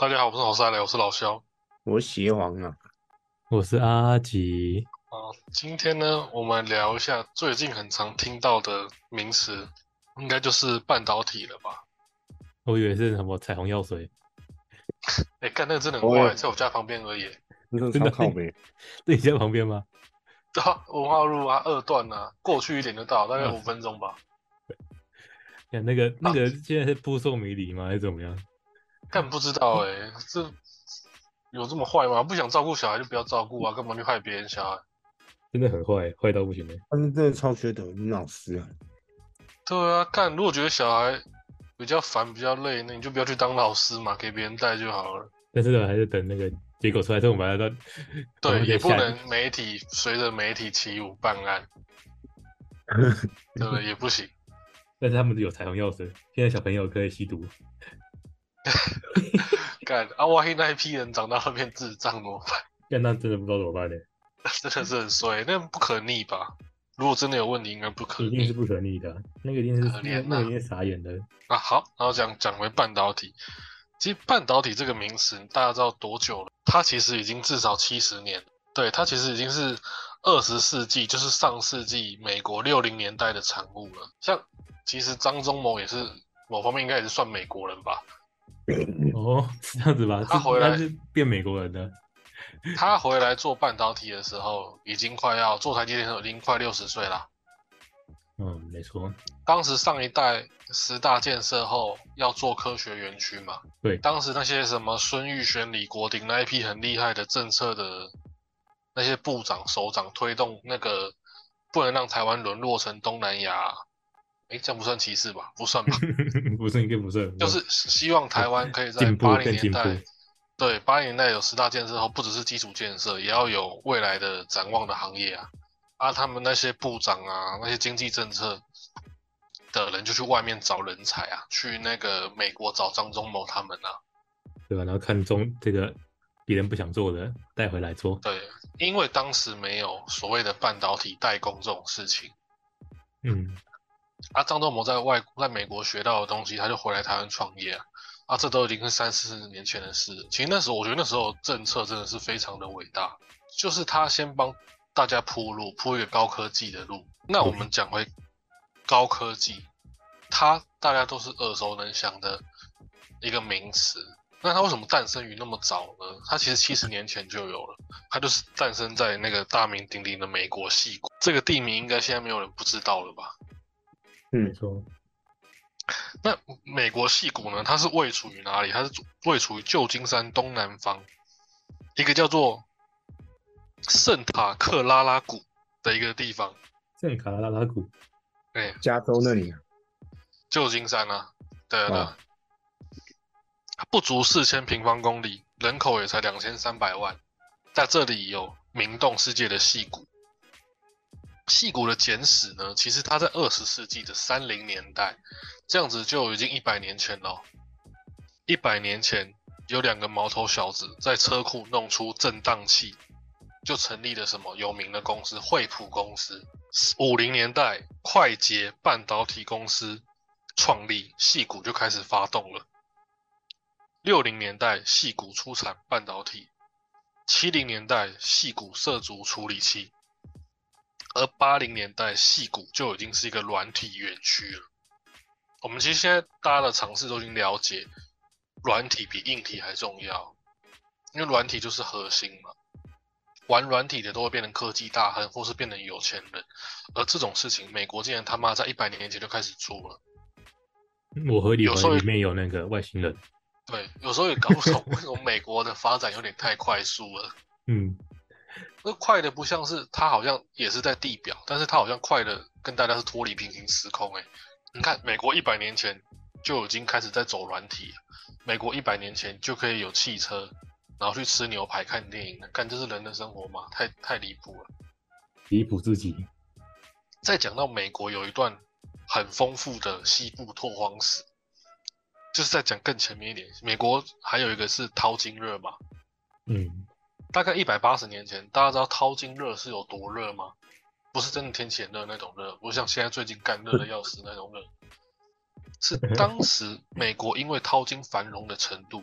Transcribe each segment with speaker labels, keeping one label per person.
Speaker 1: 大家好，我是老三雷，我是老肖。
Speaker 2: 我是邪王啊，
Speaker 3: 我是阿吉，
Speaker 1: 啊，今天呢，我们聊一下最近很常听到的名词，应该就是半导体了吧？
Speaker 3: 我以为是什么彩虹药水，
Speaker 1: 哎，干那个真的很
Speaker 2: 哦
Speaker 1: 怪，在我家旁边而已。
Speaker 3: 真的
Speaker 2: 超靠北，
Speaker 3: 在你家旁边吗？
Speaker 1: 对啊，文化路啊，二段啊，过去一点就到，大概
Speaker 3: 嗯
Speaker 1: 五分钟吧。
Speaker 3: 看 那个那个现在是扑朔迷离吗？还是怎么样？
Speaker 1: 但不知道哎、这有这么坏吗？不想照顾小孩就不要照顾啊，干嘛去害别人小孩？
Speaker 3: 真的很坏，坏到不行的。
Speaker 2: 他们真的超缺德，你老师啊，
Speaker 1: 对啊，干如果觉得小孩比较烦、比较累，那你就不要去当老师嘛，给别人带就好了。
Speaker 3: 但是呢，还是等那个结果出来之后，我们把它到
Speaker 1: 对，也不能媒体随着媒体起舞办案，对？也不行。
Speaker 3: 但是他们有彩虹药水，现在小朋友可以吸毒。
Speaker 1: 干啊，万一那一批人长大后变智障怎么办？
Speaker 3: 但那真的不知道怎么办呢？
Speaker 1: 真的是很衰，那不可逆吧？如果真的有问题，应该不可逆
Speaker 3: 一定是不可逆的啊，那个一定是
Speaker 1: 可怜啊
Speaker 3: 那个一定是傻眼的。
Speaker 1: 啊。好，然后讲讲回半导体，其实半导体这个名词大家知道多久了？它其实已经至少七十年，对，它其实已经是二十世纪，就是上世纪美国六零年代的产物了。像其实张忠谋也是某方面应该也是算美国人吧。
Speaker 3: 哦，是 这样子吧？
Speaker 1: 他回来
Speaker 3: 是变美国人的。
Speaker 1: 他回来做半导体的时候，已经快要做台积电的时候，已经快六十岁了。
Speaker 3: 嗯，没错。
Speaker 1: 当时上一代十大建设后要做科学园区嘛，
Speaker 3: 对
Speaker 1: 当时那些什么孙玉璇、李国鼎那一批很厉害的政策的那些部长、首长推动那个不能让台湾沦落成东南亚，诶，这样不算歧视吧？不算吧？
Speaker 3: 不算，应该不算，
Speaker 1: 就是希望台湾可以在八零年代，对八零年代有十大建设后，不只是基础建设，也要有未来的展望的行业啊。啊，他们那些部长啊，那些经济政策的人就去外面找人才啊，去那个美国找张忠谋他们啊。
Speaker 3: 对吧？然后看中这个别人不想做的带回来做。
Speaker 1: 对，因为当时没有所谓的半导体代工这种事情。
Speaker 3: 嗯，
Speaker 1: 啊，张忠谋在外在美国学到的东西，他就回来台湾创业啊。啊，这都已经是三四十年前的事。其实那时候，我觉得那时候政策真的是非常的伟大，就是他先帮大家铺路，铺一个高科技的路。那我们讲回高科技，它大家都是耳熟能详的一个名词。那它为什么诞生于那么早呢？它其实七十年前就有了，它就是诞生在那个大名鼎鼎的美国戏谷。这个地名应该现在没有人不知道了吧？
Speaker 3: 没错。
Speaker 1: 那美国戏谷呢？它是位处于哪里？它是位处于旧金山东南方，一个叫做圣塔克拉拉谷的一个地方。
Speaker 3: 圣塔克拉拉谷，
Speaker 1: 哎、
Speaker 2: 加州那里啊，
Speaker 1: 旧金山啊，对啊，不足四千平方公里，人口也才两千三百万，在这里有名动世界的戏谷。戏骨的简史呢，其实它在二十世纪的三零年代，这样子就已经一百年前了。一百年前，有两个毛头小子在车库弄出震荡器，就成立了什么有名的公司惠普公司。五零年代，快捷半导体公司创立，戏骨就开始发动了。六零年代，戏骨出产半导体；七零年代，戏骨涉足处理器；而八零年代，戏谷就已经是一个软体园区了。我们其实现在大家的尝试都已经了解，软体比硬体还重要，因为软体就是核心嘛。玩软体的都会变成科技大亨，或是变成有钱人，而这种事情，美国竟然他妈在一百年前就开始做了。
Speaker 3: 我和你
Speaker 1: 有时候
Speaker 3: 怀疑里面有那个外星人。
Speaker 1: 对，有时候也搞不懂为什么美国的发展有点太快速了。
Speaker 3: 嗯，
Speaker 1: 那快的不像是它好像也是在地表，但是它好像快的跟大家是脱离平行时空哎、你看，美国一百年前就已经开始在走软体了，美国一百年前就可以有汽车，然后去吃牛排、看电影，看这是人的生活吗？太太离谱了。
Speaker 3: 离谱自己。
Speaker 1: 再讲到美国有一段很丰富的西部拓荒史，就是在讲更前面一点，美国还有一个是淘金热嘛，
Speaker 3: 嗯，
Speaker 1: 大概一百八十年前，大家知道淘金热是有多热吗？不是真的天气很热那种热，不是像现在最近干热的要死那种热，是当时美国因为淘金繁荣的程度，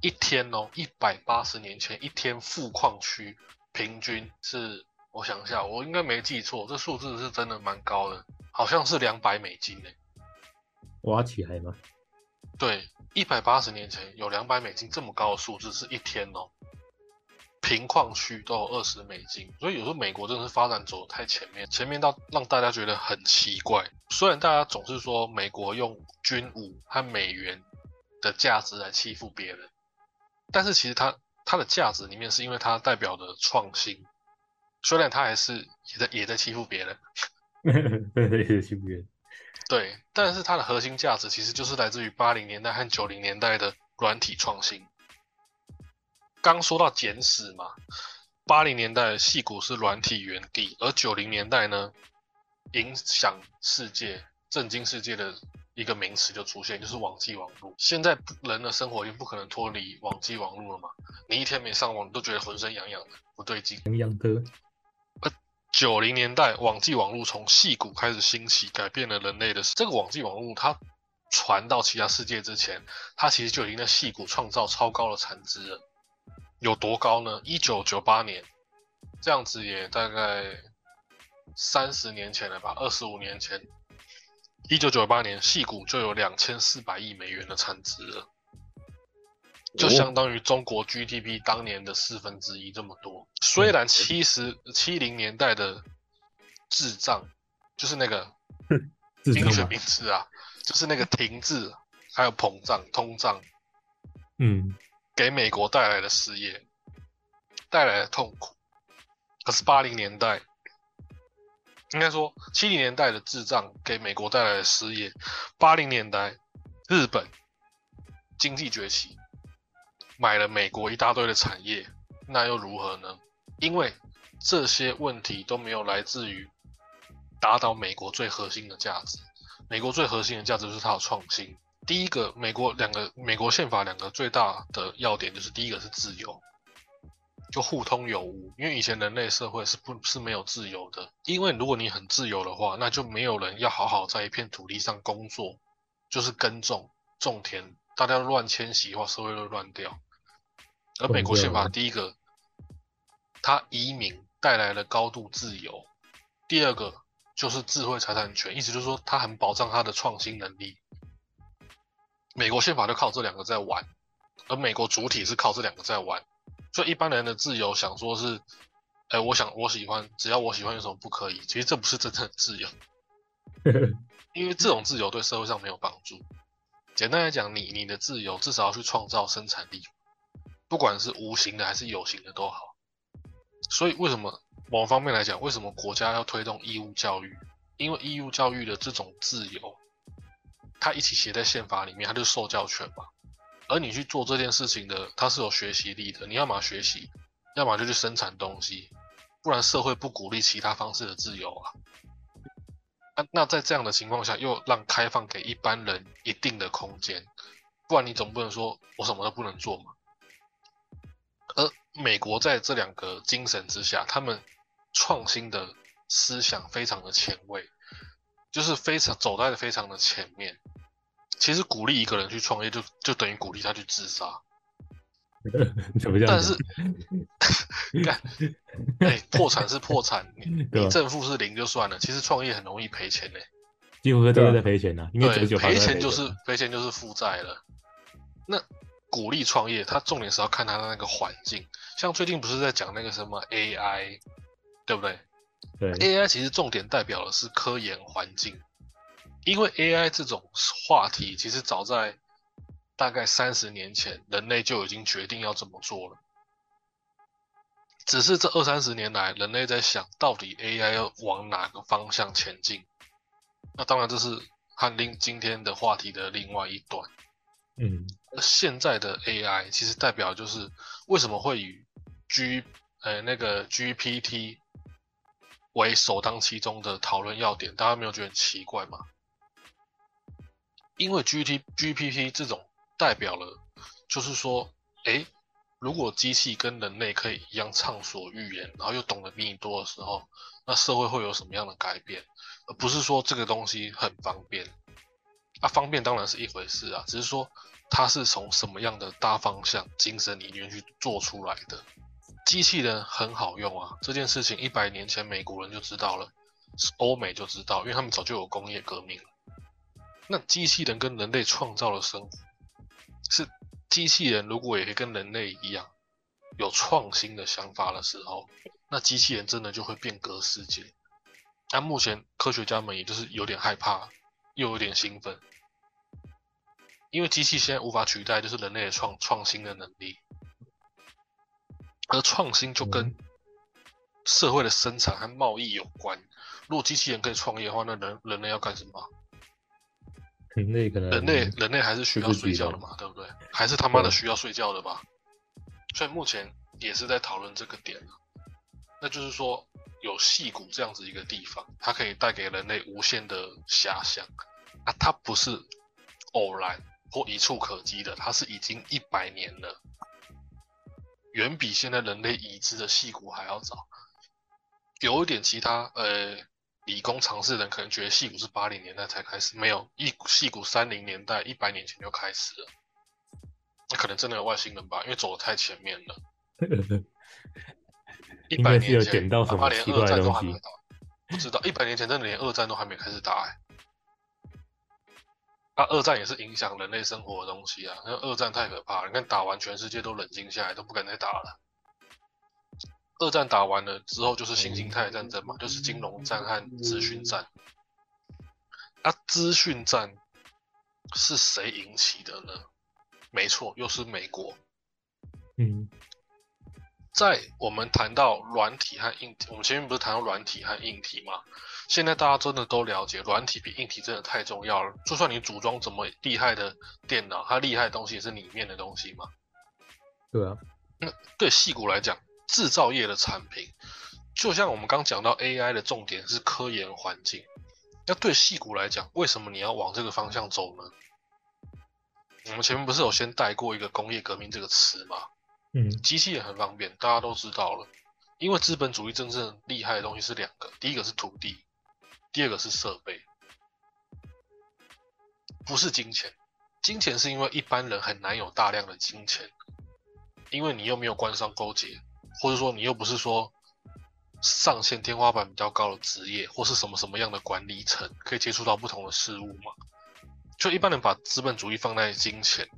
Speaker 1: 一天哦，一百八十年前一天富矿区平均是，我想一下，我应该没记错，这数字是真的蛮高的，好像是两百美金呢。
Speaker 3: 挖起来吗？
Speaker 1: 对，一百八十年前有两百美金这么高的数字是一天哦。平矿区都有二十美金，所以有时候美国真的是发展走太前面，前面到让大家觉得很奇怪。虽然大家总是说美国用军武和美元的价值来欺负别人，但是其实它它的价值里面是因为它代表的创新，虽然它还是也在也在欺负别人，
Speaker 3: 对 对对，欺负别人。
Speaker 1: 对，但是它的核心价值其实就是来自于八零年代和九零年代的软体创新。刚说到简史嘛，八零年代戏骨是软体原地，而九零年代呢，影响世界、震惊世界的一个名词就出现，就是网际网络。现在人的生活已经不可能脱离网际网络了嘛，你一天没上网，你都觉得浑身痒痒的，不对劲。
Speaker 3: 痒痒的。
Speaker 1: 而九零年代网际网络从戏骨开始兴起，改变了人类的这个网际网络，它传到其他世界之前，它其实就已经在戏骨创造超高的产值了。有多高呢？一九九八年，这样子也大概三十年前了吧，二十五年前，一九九八年，戏股就有两千四百亿美元的产值了，就相当于中国 GDP 当年的四分之一这么多。虽然七十七零年代的滞胀，就是那个精学名词啊，就是那个停滞，还有膨胀、通胀，
Speaker 3: 嗯。
Speaker 1: 给美国带来的失业，带来的痛苦。可是八零年代，应该说七零年代的智障给美国带来的失业，八零年代日本经济崛起，买了美国一大堆的产业，那又如何呢？因为这些问题都没有来自于打倒美国最核心的价值。美国最核心的价值就是它的创新。第一个，美国两个美国宪法两个最大的要点就是第一个是自由，就互通有无。因为以前人类社会是不是没有自由的？因为如果你很自由的话，那就没有人要好好在一片土地上工作，就是耕种种田，大家乱迁徙的话，社会会乱掉。而美国宪法第一个，它移民带来了高度自由；第二个就是智慧财产权，意思就是说它很保障它的创新能力。美国宪法就靠这两个在玩，而美国主体是靠这两个在玩，所以一般人的自由想说是，哎，我想我喜欢，只要我喜欢有什么不可以？其实这不是真正的自由，因为这种自由对社会上没有帮助。简单来讲，你你的自由至少要去创造生产力，不管是无形的还是有形的都好。所以为什么某方面来讲，为什么国家要推动义务教育？因为义务教育的这种自由。他一起写在宪法里面，他就受教权嘛。而你去做这件事情的，他是有学习力的。你要么学习，要么就去生产东西，不然社会不鼓励其他方式的自由啊。那那在这样的情况下，又让开放给一般人一定的空间，不然你总不能说我什么都不能做嘛。而美国在这两个精神之下，他们创新的思想非常的前卫。就是非常走在非常的前面。其实鼓励一个人去创业，就就等于鼓励他去自杀。
Speaker 3: 怎么样？
Speaker 1: 但是，干，哎，破产是破产，你你正负是零就算了。其实创业很容易赔钱嘞，
Speaker 3: 几乎都在赔钱呐。对，
Speaker 1: 赔钱就是赔钱就是负债了。那鼓励创业，它重点是要看它的那个环境。像最近不是在讲那个什么 AI，对不对？
Speaker 3: 对
Speaker 1: ，AI 其实重点代表的是科研环境，因为 AI 这种话题，其实早在大概三十年前，人类就已经决定要怎么做了。只是这二三十年来，人类在想到底 AI 要往哪个方向前进。那当然，这是汉另今天的话题的另外一端。
Speaker 3: 嗯，
Speaker 1: 现在的 AI 其实代表就是为什么会以 G 呃那个 GPT。为首当其冲的讨论要点，大家没有觉得很奇怪吗？因为 G T G P T 这种代表了，就是说，哎，如果机器跟人类可以一样畅所欲言，然后又懂得比你多的时候，那社会会有什么样的改变？而不是说这个东西很方便。啊，方便当然是一回事啊，只是说它是从什么样的大方向、精神理念去做出来的。机器人很好用啊，这件事情一百年前美国人就知道了，欧美就知道，因为他们早就有工业革命了。那机器人跟人类创造了生活，是机器人如果也可以跟人类一样有创新的想法的时候，那机器人真的就会变革世界。但目前科学家们也就是有点害怕。又有点兴奋，因为机器现在无法取代，就是人类的创创新的能力，而创新就跟社会的生产和贸易有关。如果机器人可以创业的话，那人人类要干什么？
Speaker 3: 人类可能
Speaker 1: 人类人类还是需要睡觉的嘛，对不对？还是他妈的需要睡觉的吧？所以目前也是在讨论这个点那就是说。有戏骨这样子一个地方，它可以带给人类无限的遐想啊！它不是偶然或一触可及的，它是已经一百年了，远比现在人类已知的戏骨还要早。有一点其他呃理工常识的人可能觉得戏骨是八零年代才开始，没有一戏骨三零年代一百年前就开始了。那可能真的有外星人吧，因为走的太前面了。一百年前，他连二战都还没打，不知道一百年前真的连二战都还没开始打哎。啊，二战也是影响人类生活的东西啊，那二战太可怕了，你看打完全世界都冷静下来，都不敢再打了。二战打完了之后就是新型态战争嘛，就是金融战和资讯战。啊，资讯战是谁引起的呢？没错，又是美国。
Speaker 3: 嗯。
Speaker 1: 在我们谈到软体和硬体，我们前面不是谈到软体和硬体吗？现在大家真的都了解，软体比硬体真的太重要了。就算你组装怎么厉害的电脑，它厉害的东西也是里面的东西嘛。
Speaker 3: 对啊。
Speaker 1: 那对细骨来讲，制造业的产品，就像我们刚讲到 AI 的重点是科研环境。那对细谷来讲，为什么你要往这个方向走呢？我们前面不是有先带过一个工业革命这个词吗？
Speaker 3: 嗯，
Speaker 1: 机器也很方便，大家都知道了。因为资本主义真正厉害的东西是两个，第一个是土地，第二个是设备，不是金钱。金钱是因为一般人很难有大量的金钱，因为你又没有官商勾结，或者说你又不是说上限天花板比较高的职业，或是什么什么样的管理层可以接触到不同的事物嘛？就一般人把资本主义放在金钱，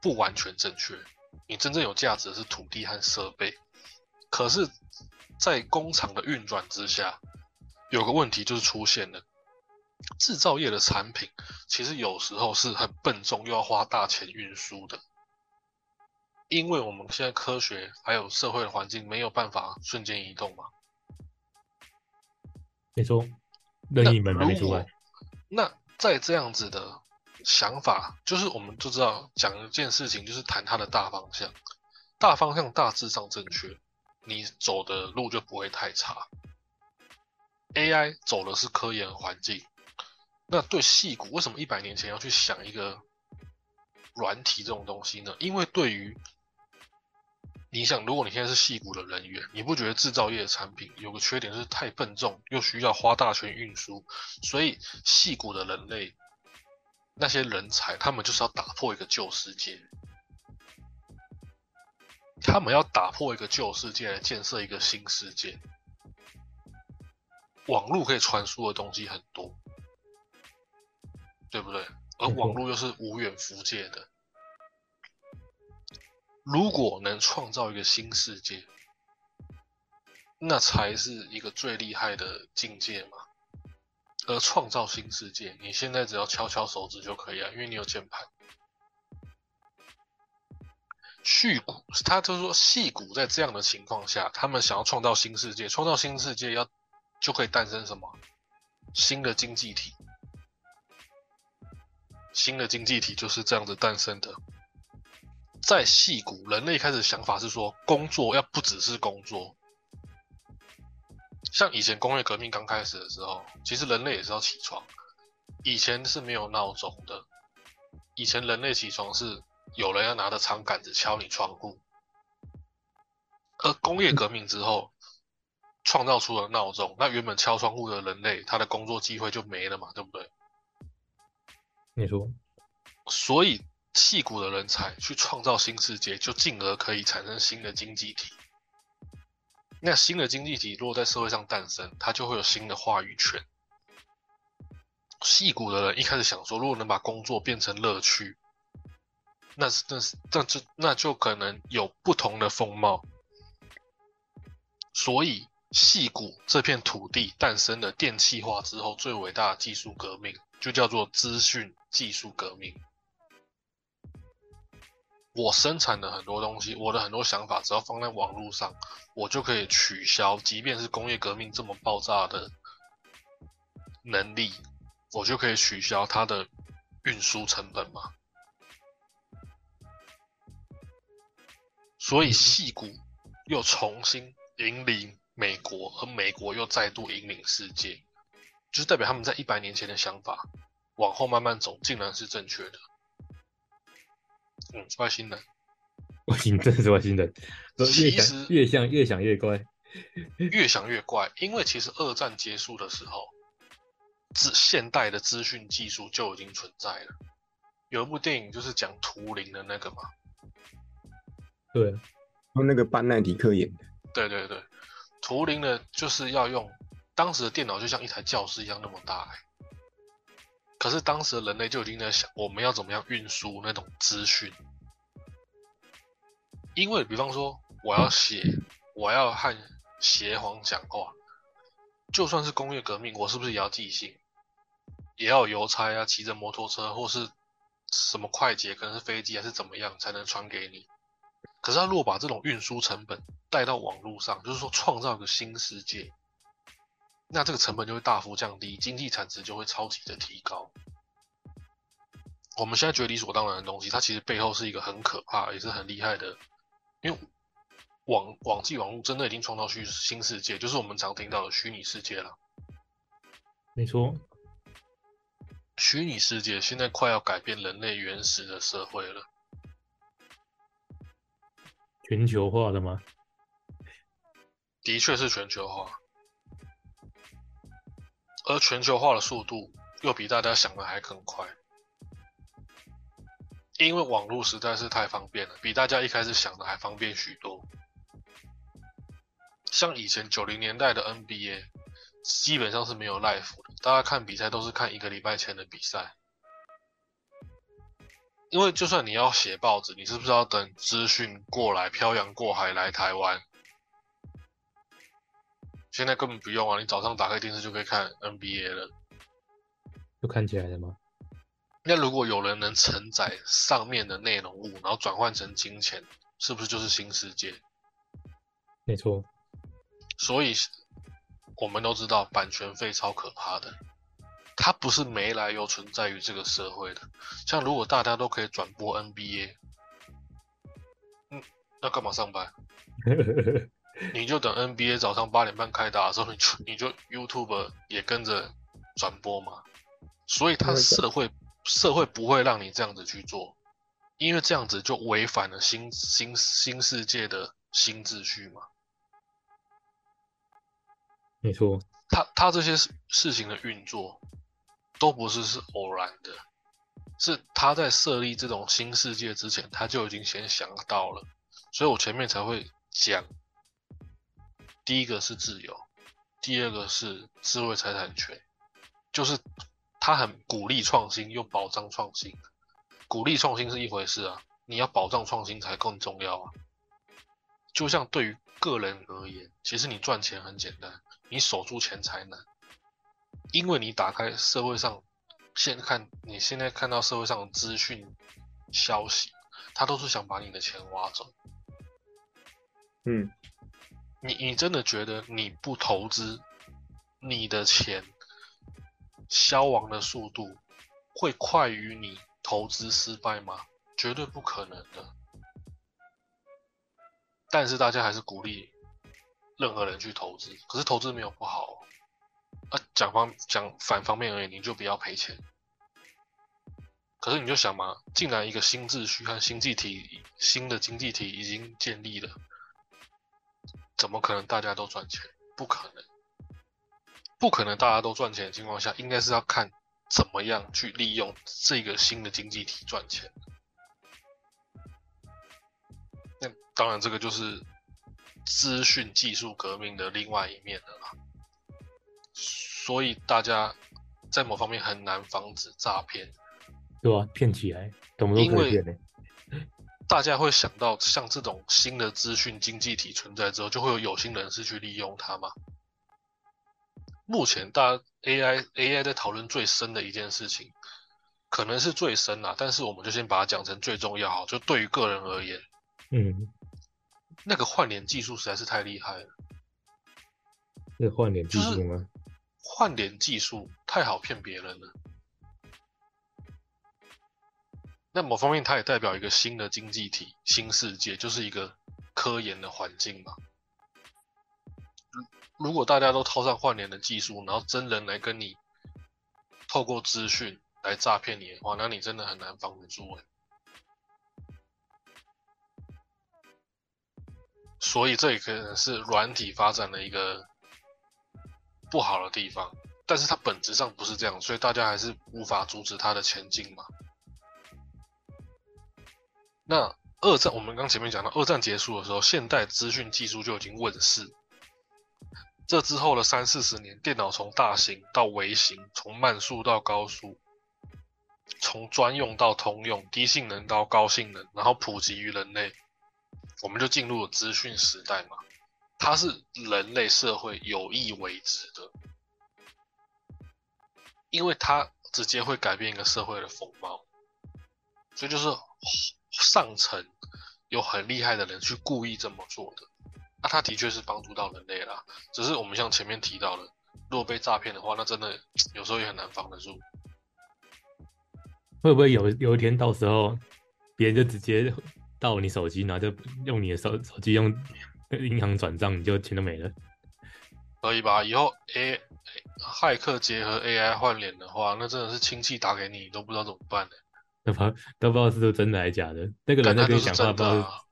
Speaker 1: 不完全正确。你真正有价值的是土地和设备，可是，在工厂的运转之下，有个问题就是出现了，制造业的产品其实有时候是很笨重，又要花大钱运输的，因为我们现在科学还有社会的环境没有办法瞬间移动嘛。
Speaker 3: 没错，任意门没出来。
Speaker 1: 那在这样子的。想法就是，我们就知道讲一件事情，就是谈它的大方向，大方向大致上正确，你走的路就不会太差。AI 走的是科研环境，那对细骨为什么一百年前要去想一个软体这种东西呢？因为对于你想，如果你现在是细骨的人员，你不觉得制造业的产品有个缺点就是太笨重，又需要花大钱运输，所以细骨的人类。那些人才，他们就是要打破一个旧世界，他们要打破一个旧世界来建设一个新世界。网络可以传输的东西很多，对不对？而网络又是无远弗届的。如果能创造一个新世界，那才是一个最厉害的境界嘛。而创造新世界，你现在只要敲敲手指就可以啊，因为你有键盘。续骨，他就是说细骨在这样的情况下，他们想要创造新世界，创造新世界要就可以诞生什么新的经济体？新的经济体就是这样子诞生的。在细骨，人类开始想法是说，工作要不只是工作。像以前工业革命刚开始的时候，其实人类也是要起床。以前是没有闹钟的，以前人类起床是有人要拿着长杆子敲你窗户。而工业革命之后，创造出了闹钟，那原本敲窗户的人类，他的工作机会就没了嘛，对不对？
Speaker 3: 你说，
Speaker 1: 所以戏骨的人才去创造新世界，就进而可以产生新的经济体。那新的经济体如果在社会上诞生，它就会有新的话语权。戏骨的人一开始想说，如果能把工作变成乐趣，那是那是那就那就可能有不同的风貌。所以，戏骨这片土地诞生的电气化之后最伟大的技术革命，就叫做资讯技术革命。我生产的很多东西，我的很多想法，只要放在网络上，我就可以取消，即便是工业革命这么爆炸的能力，我就可以取消它的运输成本嘛。所以，戏骨又重新引领美国，而美国又再度引领世界，就是代表他们在一百年前的想法，往后慢慢走，竟然是正确的。嗯，外星人，
Speaker 3: 外星真的是外星人，越
Speaker 1: 其实
Speaker 3: 想越像越想越怪。
Speaker 1: 越想越怪，因为其实二战结束的时候，资现代的资讯技术就已经存在了。有一部电影就是讲图灵的那个嘛，
Speaker 3: 对，
Speaker 2: 用那个班奈迪克演的，
Speaker 1: 对对对，图灵的就是要用当时的电脑就像一台教室一样那么大、欸，可是当时人类就已经在想我们要怎么样运输那种资讯，因为比方说我要写，我要和邪皇讲话，就算是工业革命，我是不是也要寄信？也要邮差啊，骑着摩托车或是什么快捷，可能是飞机还是怎么样才能传给你？可是他如果把这种运输成本带到网络上，就是说创造一个新世界，那这个成本就会大幅降低，经济产值就会超级的提高。我们现在觉得理所当然的东西，它其实背后是一个很可怕也是很厉害的，因为网网际网络真的已经创造虚新世界，就是我们常听到的虚拟世界了。
Speaker 3: 没错，
Speaker 1: 虚拟世界现在快要改变人类原始的社会了。
Speaker 3: 全球化的吗？
Speaker 1: 的确是全球化，而全球化的速度又比大家想的还更快，因为网络实在是太方便了，比大家一开始想的还方便许多。像以前九零年代的 NBA，基本上是没有 live 的，大家看比赛都是看一个礼拜前的比赛。因为就算你要写报纸，你是不是要等资讯过来，漂洋过海来台湾？现在根本不用啊，你早上打开电视就可以看 NBA 了。
Speaker 3: 就看起来了吗？
Speaker 1: 那如果有人能承载上面的内容物，然后转换成金钱，是不是就是新世界？
Speaker 3: 没错，
Speaker 1: 所以我们都知道版权费超可怕的，它不是没来由存在于这个社会的。像如果大家都可以转播 NBA，嗯，那干嘛上班？你就等 NBA 早上八点半开打的时候，你就你就 YouTube 也跟着转播嘛。所以他社会社会不会让你这样子去做，因为这样子就违反了新新新世界的新秩序嘛。
Speaker 3: 没错，
Speaker 1: 他他这些事事情的运作都不是是偶然的，是他在设立这种新世界之前，他就已经先想到了，所以我前面才会讲，第一个是自由，第二个是智慧财产权，就是他很鼓励创新又保障创新，鼓励创新是一回事啊，你要保障创新才更重要啊。就像对于个人而言，其实你赚钱很简单。你守住钱才难，因为你打开社会上，现看你现在看到社会上的资讯消息，他都是想把你的钱挖走。
Speaker 2: 嗯，
Speaker 1: 你你真的觉得你不投资，你的钱消亡的速度会快于你投资失败吗？绝对不可能的。但是大家还是鼓励。任何人去投资，可是投资没有不好啊。讲方讲反方面而言，你就不要赔钱。可是你就想嘛，既然一个新秩序和新济体、新的经济体已经建立了，怎么可能大家都赚钱？不可能，不可能大家都赚钱的情况下，应该是要看怎么样去利用这个新的经济体赚钱。那当然，这个就是资讯技术革命的另外一面了啦。所以大家在某方面很难防止诈骗，
Speaker 3: 对啊，骗起来，懂不懂？
Speaker 1: 因为
Speaker 3: 骗呢、
Speaker 1: 大家会想到像这种新的资讯经济体存在之后，就会有有心人士去利用它嘛。目前大家 AI AI 在讨论最深的一件事情，可能是最深啦，但是我们就先把它讲成最重要好，就对于个人而言，
Speaker 3: 嗯，
Speaker 1: 那个换脸技术实在是太厉害了，
Speaker 3: 那换脸技术吗？
Speaker 1: 换脸技术太好骗别人了。那某方面，它也代表一个新的经济体、新世界，就是一个科研的环境嘛。如如果大家都套上换脸的技术，然后真人来跟你透过资讯来诈骗你的话，那你真的很难防得住哎。所以这也可能是软体发展的一个不好的地方，但是它本质上不是这样，所以大家还是无法阻止它的前进嘛。那二战，我们刚前面讲到，二战结束的时候，现代资讯技术就已经问世。这之后的三四十年，电脑从大型到微型，从慢速到高速，从专用到通用，低性能到高性能，然后普及于人类，我们就进入了资讯时代嘛。它是人类社会有意为之的，因为它直接会改变一个社会的风貌，所以就是上层有很厉害的人去故意这么做的。那他的确是帮助到人类啦，只是我们像前面提到的，如果被诈骗的话，那真的 有时候也很难防得住。
Speaker 3: 会不会有有一天到时候别人就直接到你手机，然后就用你的手手机用银行转账，你就钱都没了？
Speaker 1: 可以吧？以后 A 骇客结合 AI 换脸的话，那真的是亲戚打给你，你都不知道怎么办呢、
Speaker 3: 都不都不知道是不是真的还是假的。那个人在跟你讲话，不知道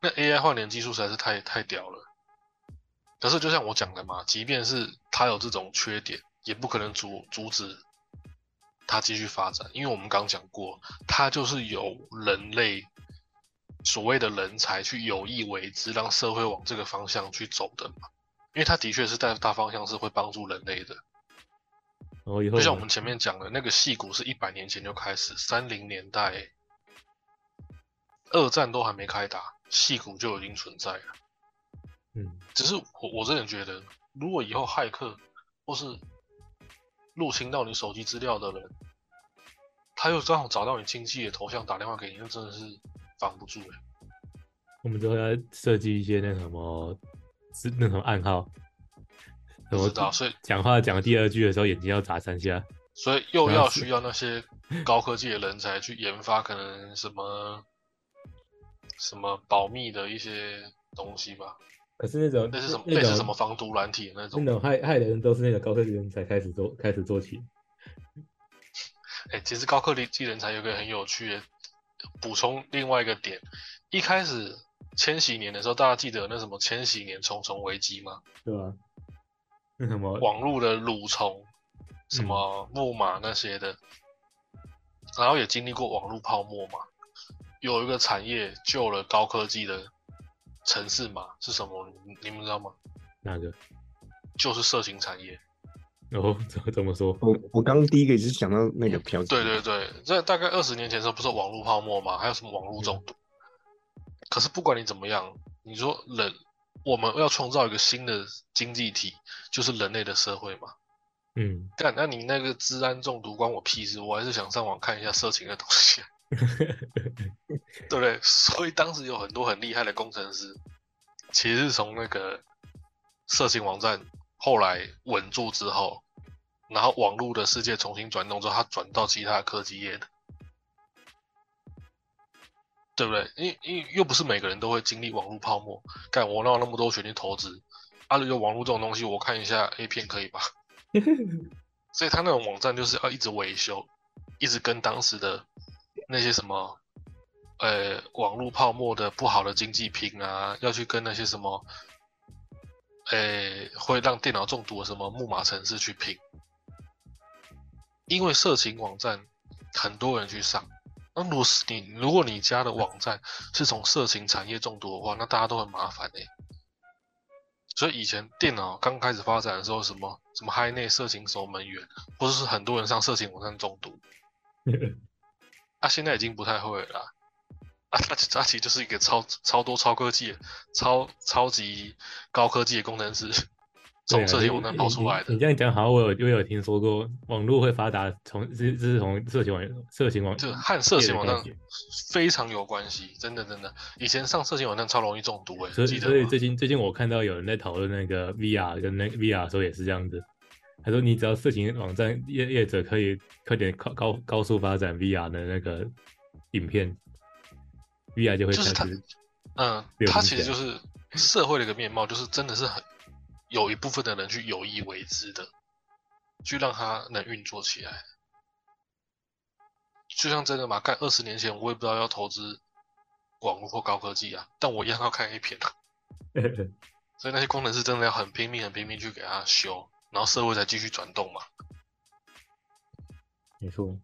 Speaker 1: 那 AI 换脸技术实在是太太屌了。可是就像我讲的嘛，即便是它有这种缺点，也不可能阻阻止它继续发展，因为我们刚讲过，它就是有人类所谓的人才去有意为之，让社会往这个方向去走的嘛。因为它的确是在大方向是会帮助人类的。
Speaker 3: 然后以后
Speaker 1: 就像我们前面讲的，那个戏骨是一百年前就开始，三零年代欸，二战都还没开打，戏骨就已经存在了。
Speaker 3: 嗯，
Speaker 1: 只是我我真的觉得，如果以后骇客或是入侵到你手机资料的人，他又刚好找到你亲戚的头像打电话给你，那真的是防不住哎、
Speaker 3: 我们之后要设计一些那什么是那种暗号，
Speaker 1: 不知道，所以
Speaker 3: 讲话讲第二句的时候眼睛要眨三下。
Speaker 1: 所以又
Speaker 3: 要
Speaker 1: 需要那些 高科技的人才去研发可能什么什么保密的一些东西吧，
Speaker 3: 可是那种
Speaker 1: 那是什么
Speaker 3: 那种
Speaker 1: 类似什么防毒软体的那种
Speaker 3: 那。种害害的人都是那种高科技人才开始做开始做起。
Speaker 1: 哎、其实高科技人才有个很有趣的补充，另外一个点，一开始千禧年的时候，大家记得那什么千禧年重重危机吗？
Speaker 3: 对吧？那 什么
Speaker 1: 网络的蠕虫，什么木马那些的，然后也经历过网络泡沫嘛。有一个产业救了高科技的城市嘛是什么？你你们知道吗？
Speaker 3: 哪个？
Speaker 1: 就是色情产业。
Speaker 3: 哦，怎么怎么说？
Speaker 2: 我我刚刚第一个就是想到那个嫖妓，
Speaker 1: 对对对，在大概二十年前的时候，不是网络泡沫嘛？还有什么网络中毒？可是不管你怎么样，你说人，我们要创造一个新的经济体，就是人类的社会嘛。
Speaker 3: 嗯，
Speaker 1: 干，那你那个治安中毒关我屁事，我还是想上网看一下色情的东西啊，对不对？所以当时有很多很厉害的工程师，其实是从那个色情网站后来稳住之后，然后网络的世界重新转动之后，他转到其他科技业的，对不对？因因又不是每个人都会经历网络泡沫，干我哪有那么多钱去投资？啊，有网络这种东西，我看一下 A 片可以吧？所以他那种网站就是要一直维修，一直跟当时的那些什么，呃，网络泡沫的不好的经济拼啊，要去跟那些什么，呃，会让电脑中毒的什么木马城市去拼。因为色情网站很多人去上，那如果是你如果你家的网站是从色情产业中毒的话，那大家都很麻烦哎、所以以前电脑刚开始发展的时候，什么什么嗨内色情守门员，或者是很多人上色情网站中毒，啊，现在已经不太会了啦。啊，它它其实就是一个超超多超科技、超超级高科技的工程师从色情网站跑出来的
Speaker 3: 你你。这样讲，好像我有我有听说过，网络会发达从这这是从色情网色情网
Speaker 1: 这和色情网站非常有关系，真的真的。以前上色情网站超容易中毒诶、
Speaker 3: 所以？所以最近最近我看到有人在讨论那个 VR 跟那个 VR 的时候也是这样子，他说你只要色情网站业业者可以快点高高高速发展 VR 的那个影片，VR 就会
Speaker 1: 就是它
Speaker 3: 开始
Speaker 1: 嗯
Speaker 3: 流，
Speaker 1: 它其实就是社会的一个面貌，就是真的是很有一部分的人去有意为之的，去让它能运作起来。就像真的嘛，干二十年前我也不知道要投资网络或高科技啊，但我一样要看 A 片啊。所以那些功能是真的要很拼命、很拼命去给它修，然后社会才继续转动嘛。
Speaker 3: 没错，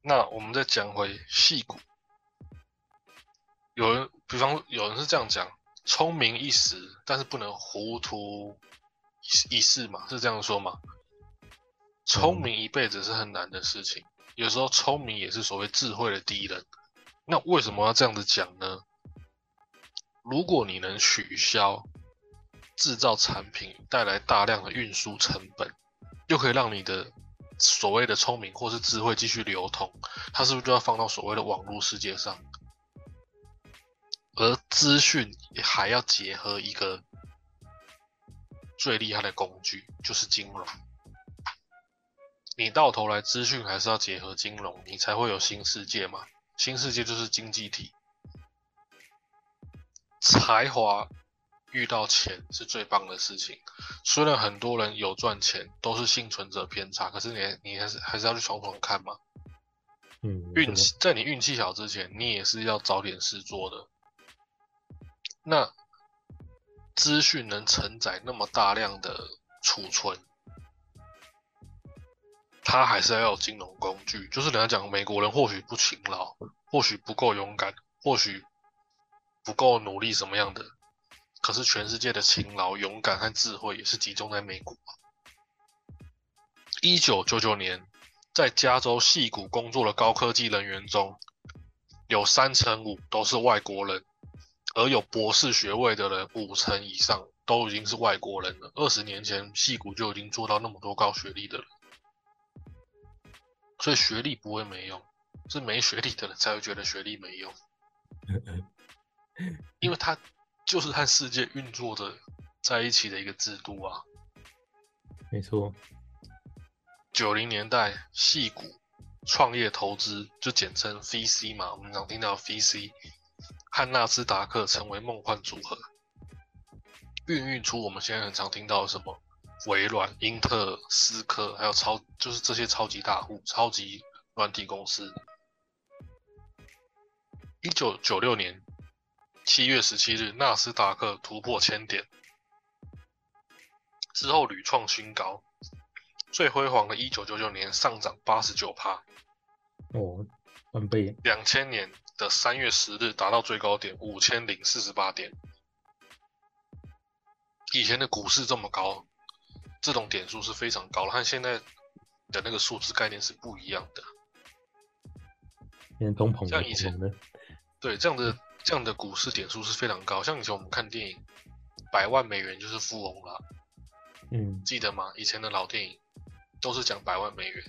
Speaker 1: 那我们再讲回戏骨，有人，比方有人是这样讲：聪明一时，但是不能糊涂一世嘛，是这样说吗？聪明一辈子是很难的事情，有时候聪明也是所谓智慧的敌人。那为什么要这样子讲呢？如果你能取消制造产品带来大量的运输成本，又可以让你的所谓的聪明或是智慧继续流通，它是不是就要放到所谓的网络世界上？而资讯还要结合一个最厉害的工具，就是金融。你到头来资讯还是要结合金融，你才会有新世界嘛。新世界就是经济体，才华遇到钱是最棒的事情。虽然很多人有赚钱，都是幸存者偏差，可是你你还是还是要去闯闯看嘛。
Speaker 3: 嗯，
Speaker 1: 运气在你运气好之前，你也是要找点事做的。那资讯能承载那么大量的储存，它还是要有金融工具。就是人家讲，美国人或许不勤劳，或许不够勇敢，或许不够努力，什么样的？可是全世界的勤劳、勇敢和智慧也是集中在美国。一九九九年，在加州戏谷工作的高科技人员中，有三成五都是外国人，而有博士学位的人五成以上都已经是外国人了。二十年前，戏骨就已经做到那么多高学历的人，所以学历不会没用，是没学历的人才会觉得学历没用，因为他就是和世界运作的在一起的一个制度啊。
Speaker 3: 没错，
Speaker 1: 九零年代，戏股创业投资就简称 VC 嘛，我们常听到 VC 和纳斯达克成为梦幻组合，孕育出我们现在很常听到的什么微软、英特尔、思科，还有超就是这些超级大户、超级软体公司。一九九六年七月十七日，纳斯达克突破千点，之后屡创新高。最辉煌的一九九九年上涨八十九趴，
Speaker 3: 哦，翻倍，
Speaker 1: 两千年的三月十日达到最高点五千零四十八点。以前的股市这么高，这种点数是非常高了，和现在的那个数字概念是不一样的。
Speaker 3: 通膨
Speaker 1: 像以前
Speaker 3: 的，
Speaker 1: 对，这样的这样的股市点数是非常高。像以前我们看电影，百万美元就是富翁了，
Speaker 3: 嗯，
Speaker 1: 记得吗？以前的老电影都是讲百万美元，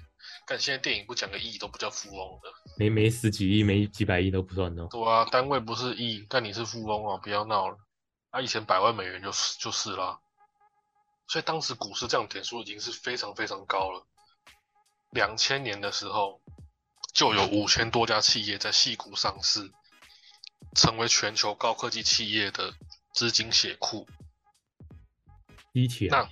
Speaker 1: 但现在电影不讲个亿都不叫富翁了。
Speaker 3: 没没十几亿，没几百亿都不算哦。
Speaker 1: 对啊，单位不是亿，但你是富翁啊，不要闹了。啊，以前百万美元就是就是啦，所以当时股市这样点数已经是非常非常高了。两千年的时候，就有五千多家企业在细股上市，成为全球高科技企业的资金血库。
Speaker 3: 一起来，
Speaker 1: 那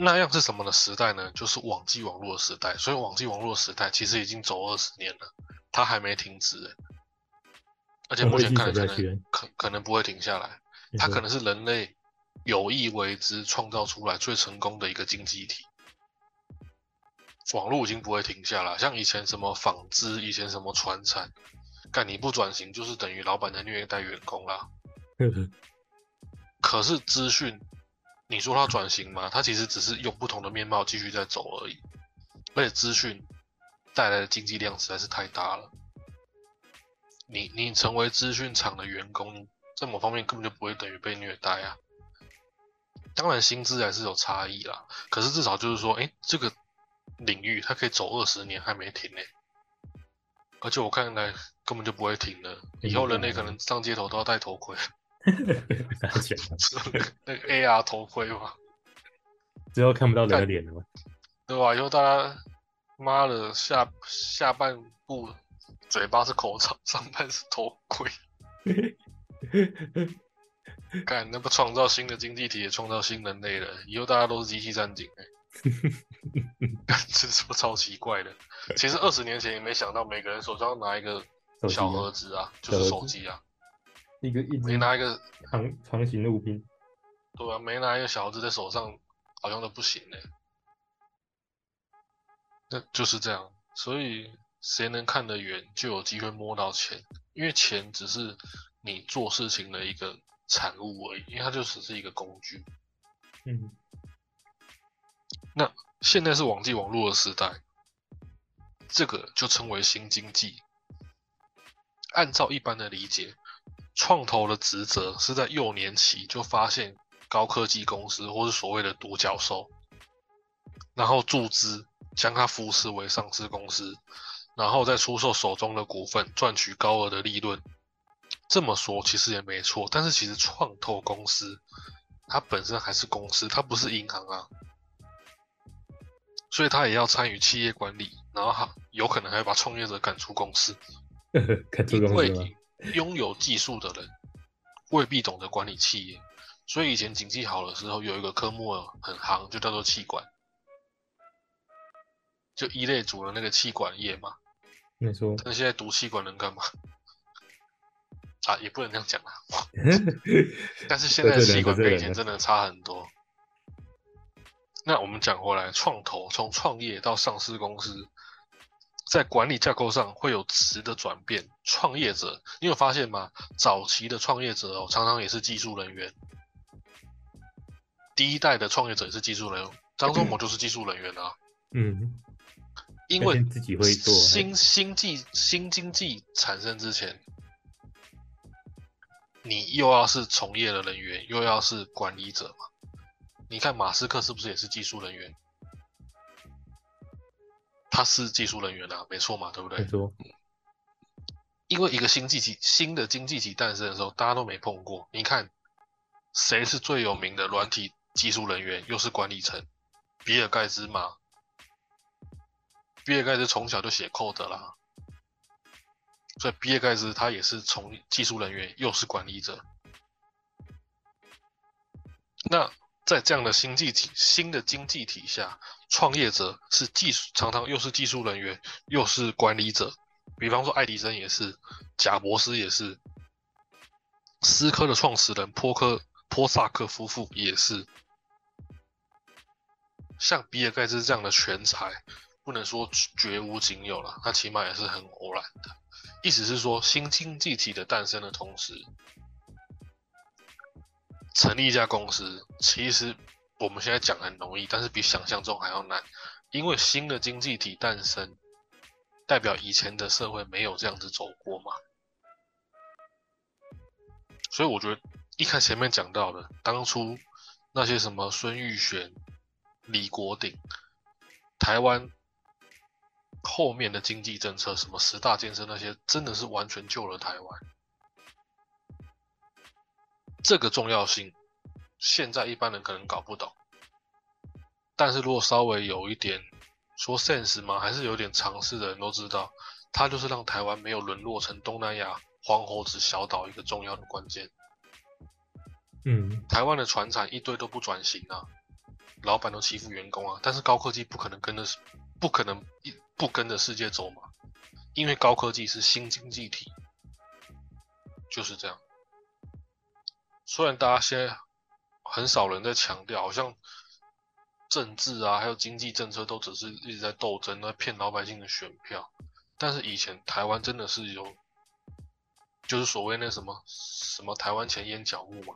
Speaker 1: 那样是什么的时代呢？就是网际网络的时代。所以网际网络的时代其实已经走二十年了，它还没停止欸，而且目前看来可能可可能不会停下来。它可能是人类有意为之创造出来最成功的一个经济体。网络已经不会停下了。像以前什么纺织，以前什么传产，干你不转型，就是等于老板在虐待员工啦。可是资讯，你说它转型吗？它其实只是用不同的面貌继续在走而已。而且资讯带来的经济量实在是太大了。你你成为资讯厂的员工，在某方面根本就不会等于被虐待啊。当然薪资还是有差异啦，可是至少就是说，哎，这个领域它可以走二十年还没停呢。而且我看来根本就不会停的，以后人类可能上街头都要戴头盔。
Speaker 3: 拿钱
Speaker 1: 那个 AR 头盔嘛，
Speaker 3: 之后看不到人的脸了吗？
Speaker 1: 对吧？以后大家妈的下下半部嘴巴是口罩，上半是头盔。干，那不创造新的经济体，也创造新人类了。以后大家都是机器战警哎，干，这是不超奇怪的？其实二十年前也没想到，每个人手上拿一个小盒子啊，就是手机啊。
Speaker 3: 一个一
Speaker 1: 没拿一个
Speaker 3: 长长形的物品，
Speaker 1: 对啊，没拿一个小子在手上，好像都不行呢。那就是这样，所以谁能看得远，就有机会摸到钱，因为钱只是你做事情的一个产物而已，因为它就只是一个工具。
Speaker 3: 嗯，
Speaker 1: 那现在是网际网络的时代，这个就称为新经济。按照一般的理解。创投的职责是在幼年期就发现高科技公司或是所谓的独角兽，然后注资将它扶持为上市公司，然后再出售手中的股份赚取高额的利润。这么说其实也没错，但是其实创投公司它本身还是公司，它不是银行啊，所以它也要参与企业管理，然后它有可能还要把创业者赶出公司，
Speaker 3: 赶出公司吗？
Speaker 1: 拥有技术的人未必懂得管理企业，所以以前经济好的时候，有一个科目很行，就叫做气管，就一类组的那个气管业嘛。
Speaker 3: 没错。
Speaker 1: 那现在读气管能干嘛？啊，也不能这样讲啊。但是现在的气管跟以前真的差很多。那我们讲回来，创投从创业到上市公司。在管理架构上会有词的转变。创业者，你有发现吗？早期的创业者哦，常常也是技术人员。第一代的创业者也是技术人员，张忠谋就是技术人员啊。
Speaker 3: 嗯，
Speaker 1: 因为
Speaker 3: 自己会做
Speaker 1: 新新技新经济产生之前，你又要是从业的人员，又要是管理者嘛。你看马斯克是不是也是技术人员？他是技术人员啊，没错嘛，对不对？
Speaker 3: 没错。
Speaker 1: 因为一个新经济新的经济体诞生的时候，大家都没碰过。你看，谁是最有名的软体技术人员，又是管理层？比尔盖茨嘛。比尔盖茨从小就写 code 啦，所以比尔盖茨他也是从技术人员，又是管理者。那。在这样的新经体、新的经济体下，创业者是技术，常常又是技术人员，又是管理者。比方说，爱迪生也是，贾博士也是，思科的创始人波克波萨克夫妇也是。像比尔盖茨这样的全才，不能说绝无仅有了，他起码也是很偶然的。意思是说，新经济体的诞生的同时。成立一家公司，其实我们现在讲很容易，但是比想象中还要难。因为新的经济体诞生，代表以前的社会没有这样子走过嘛。所以我觉得一看前面讲到的，当初那些什么孙玉璇、李国鼎，台湾后面的经济政策，什么十大建设那些，真的是完全救了台湾。这个重要性，现在一般人可能搞不懂。但是如果稍微有一点说 sense 吗？还是有点常识的人都知道，它就是让台湾没有沦落成东南亚黄猴子小岛一个重要的关键。
Speaker 3: 嗯，
Speaker 1: 台湾的船厂一堆都不转型啊，老板都欺负员工啊。但是高科技不可能跟着，不可能一不跟着世界走嘛，因为高科技是新经济体，就是这样。虽然大家现在很少人在强调，好像政治啊，还有经济政策都只是一直在斗争，在骗老百姓的选票。但是以前台湾真的是有，就是所谓那什么什么台湾前烟角木嘛，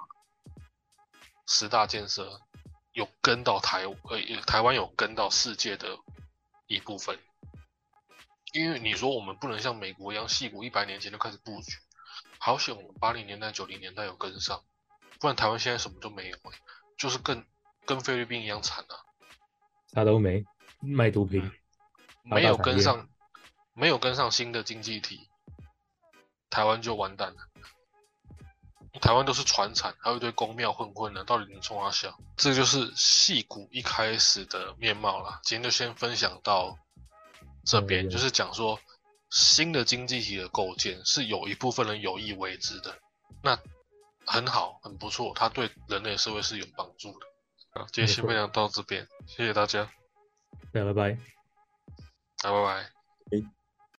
Speaker 1: 十大建设有跟到台呃台湾有跟到世界的一部分。因为你说我们不能像美国一样，戏骨一百年前就开始布局，好险我们八零年代九零年代有跟上，不然台湾现在什么都没有、欸，就是跟跟菲律宾一样惨啊。
Speaker 3: 啥都没，卖毒品，
Speaker 1: 没有跟上，没有跟上新的经济体，台湾就完蛋了。台湾都是船产，还有一堆公庙混混的，到底能冲哪笑？这就是戏骨一开始的面貌啦。今天就先分享到这边，
Speaker 3: 嗯
Speaker 1: 就是讲说新的经济体的构建是有一部分人有意为之的，那很好，很不错，它对人类社会是有帮助的。好，今天先分享到这边，谢谢大家，
Speaker 3: 拜，拜拜。
Speaker 1: 拜拜拜。